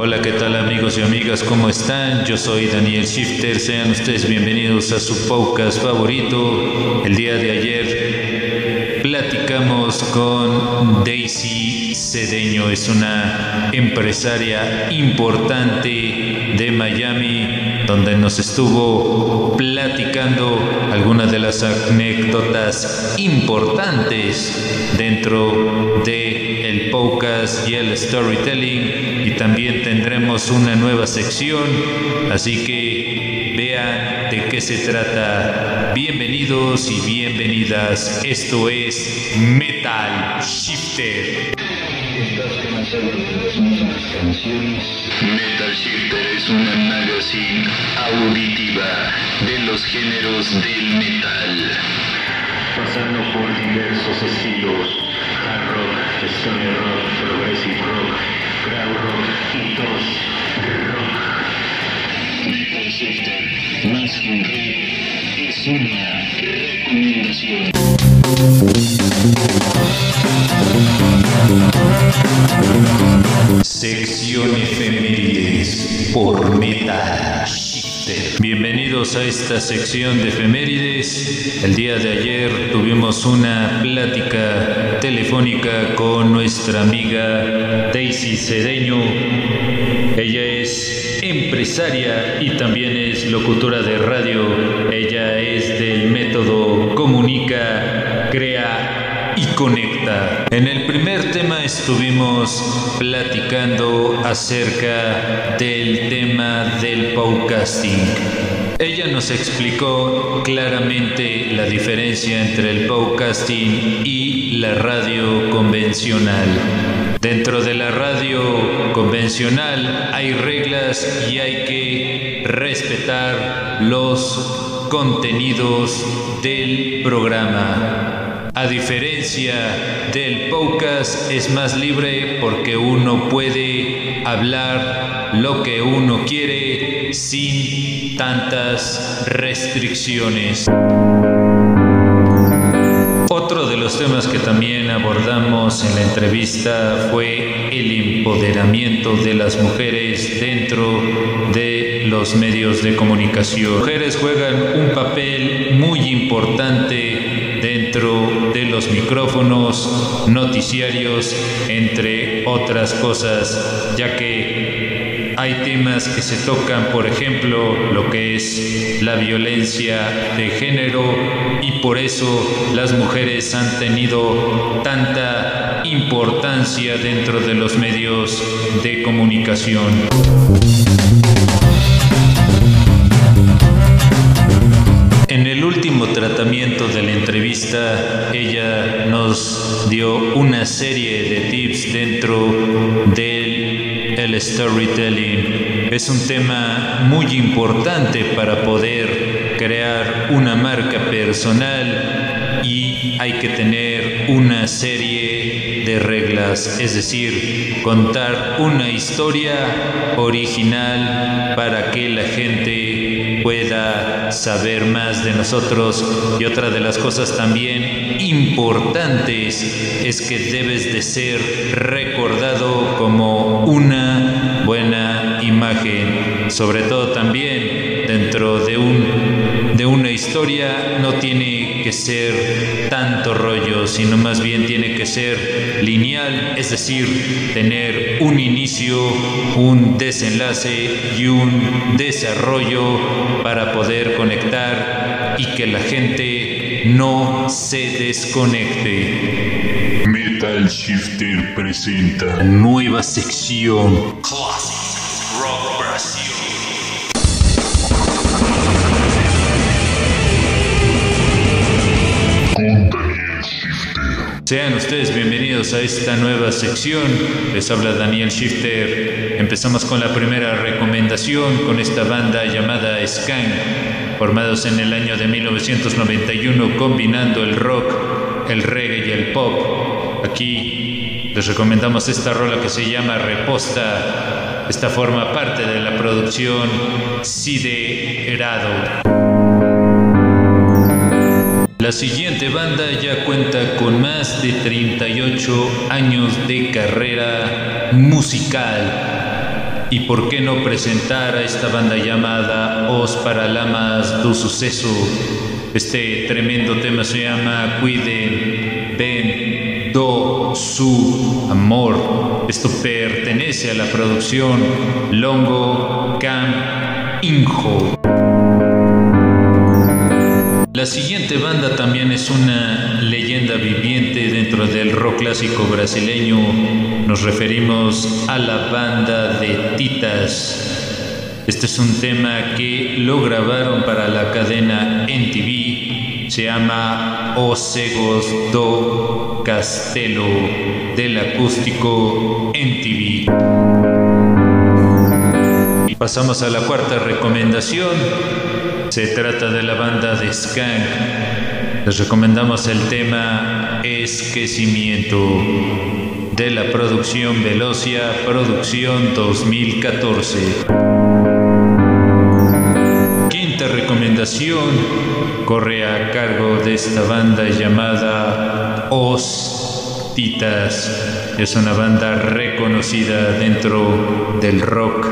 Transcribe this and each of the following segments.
Hola, ¿qué tal amigos y amigas? ¿Cómo están? Yo soy Daniel Shifter. Sean ustedes bienvenidos a su podcast favorito. El día de ayer platicamos con Daisy Cedeño. Es una empresaria importante de Miami donde nos estuvo platicando algunas de las anécdotas importantes dentro de el podcast y el storytelling y también tendremos una nueva sección. Así que vean de qué se trata. Bienvenidos y bienvenidas. Esto es Metal Shifter. Metal Shifter es una magazine auditiva de los géneros del metal. Pasando por diversos estilos, hard rock, stoner rock, progressive rock, crowd rock y dos rock. Metal Shifter, más que un rey, es una recomendación. Sección efemérides por Metal Bienvenidos a esta sección de efemérides. El día de ayer tuvimos una plática telefónica con nuestra amiga Daisy Cedeño. Ella es empresaria y también es locutora de radio. Ella es del método Comunica, Crea y Conecta. En el primer tema estuvimos platicando acerca del tema del podcasting. Ella nos explicó claramente la diferencia entre el podcasting y la radio convencional. Dentro de la radio convencional hay reglas y hay que respetar los contenidos del programa. A diferencia del podcast es más libre porque uno puede hablar lo que uno quiere sin tantas restricciones. Otro de los temas que también abordamos en la entrevista fue el empoderamiento de las mujeres dentro de los medios de comunicación. Mujeres juegan un papel muy importante de los micrófonos, noticiarios, entre otras cosas, ya que hay temas que se tocan, por ejemplo, lo que es la violencia de género y por eso las mujeres han tenido tanta importancia dentro de los medios de comunicación. En el último tratamiento de la ella nos dio una serie de tips dentro del el storytelling. Es un tema muy importante para poder crear una marca personal y hay que tener una serie de reglas, es decir, contar una historia original para que la gente pueda saber más de nosotros. Y otra de las cosas también importantes es que debes de ser recordado como una buena imagen, sobre todo también dentro de un historia no tiene que ser tanto rollo, sino más bien tiene que ser lineal, es decir, tener un inicio, un desenlace y un desarrollo para poder conectar y que la gente no se desconecte. Metal Shifter presenta Nueva sección. Classic Sean ustedes bienvenidos a esta nueva sección. Les habla Daniel Shifter. Empezamos con la primera recomendación con esta banda llamada Skank, formados en el año de 1991 combinando el rock, el reggae y el pop. Aquí les recomendamos esta rola que se llama Reposta. Esta forma parte de la producción Siderado. La siguiente banda ya cuenta con más de 38 años de carrera musical. y por qué no presentar a esta banda llamada Os Paralamas do Suceso. Este tremendo tema se llama Cuiden, Ven, Do, Su, Amor. Esto pertenece a la producción Longo Cam Injo. La siguiente banda también es una leyenda viviente dentro del rock clásico brasileño. Nos referimos a la banda de Titas. Este es un tema que lo grabaron para la cadena NTV. Se llama Os Cegos do Castelo del acústico NTV. Pasamos a la cuarta recomendación. Se trata de la banda de Skank. Les recomendamos el tema Esquecimiento de la producción Velocia, producción 2014. Quinta recomendación corre a cargo de esta banda llamada Os Titas. Es una banda reconocida dentro del rock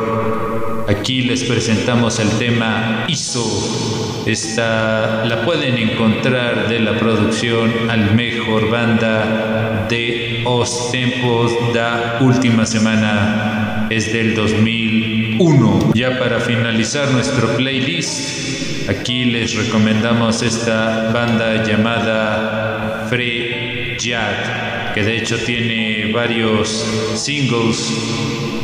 Aquí les presentamos el tema ISO. Esta la pueden encontrar de la producción al mejor banda de Os Tempos da última semana. Es del 2001. Ya para finalizar nuestro playlist, aquí les recomendamos esta banda llamada Free Jad, que de hecho tiene varios singles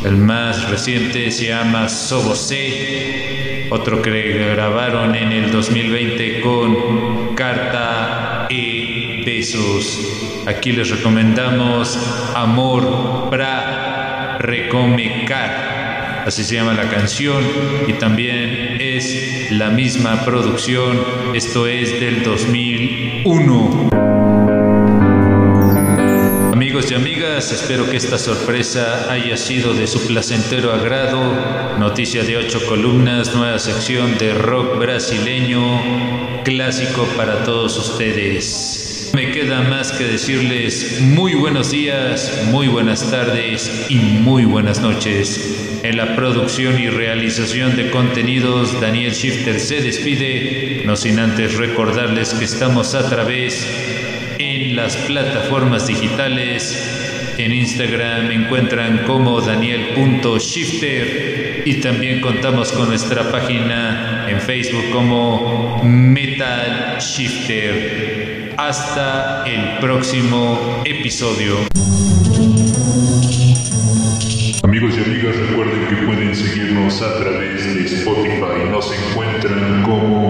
el más reciente se llama Sobose, otro que grabaron en el 2020 con Carta y Besos. Aquí les recomendamos Amor para Recomecar. Así se llama la canción y también es la misma producción. Esto es del 2001 amigos y amigas, espero que esta sorpresa haya sido de su placentero agrado. Noticia de ocho columnas, nueva sección de rock brasileño, clásico para todos ustedes. Me queda más que decirles muy buenos días, muy buenas tardes y muy buenas noches. En la producción y realización de contenidos, Daniel Shifter se despide, no sin antes recordarles que estamos a través las plataformas digitales. En Instagram me encuentran como daniel.shifter y también contamos con nuestra página en Facebook como Metal Shifter. Hasta el próximo episodio. Amigos y amigas, recuerden que pueden seguirnos a través de Spotify. Nos encuentran como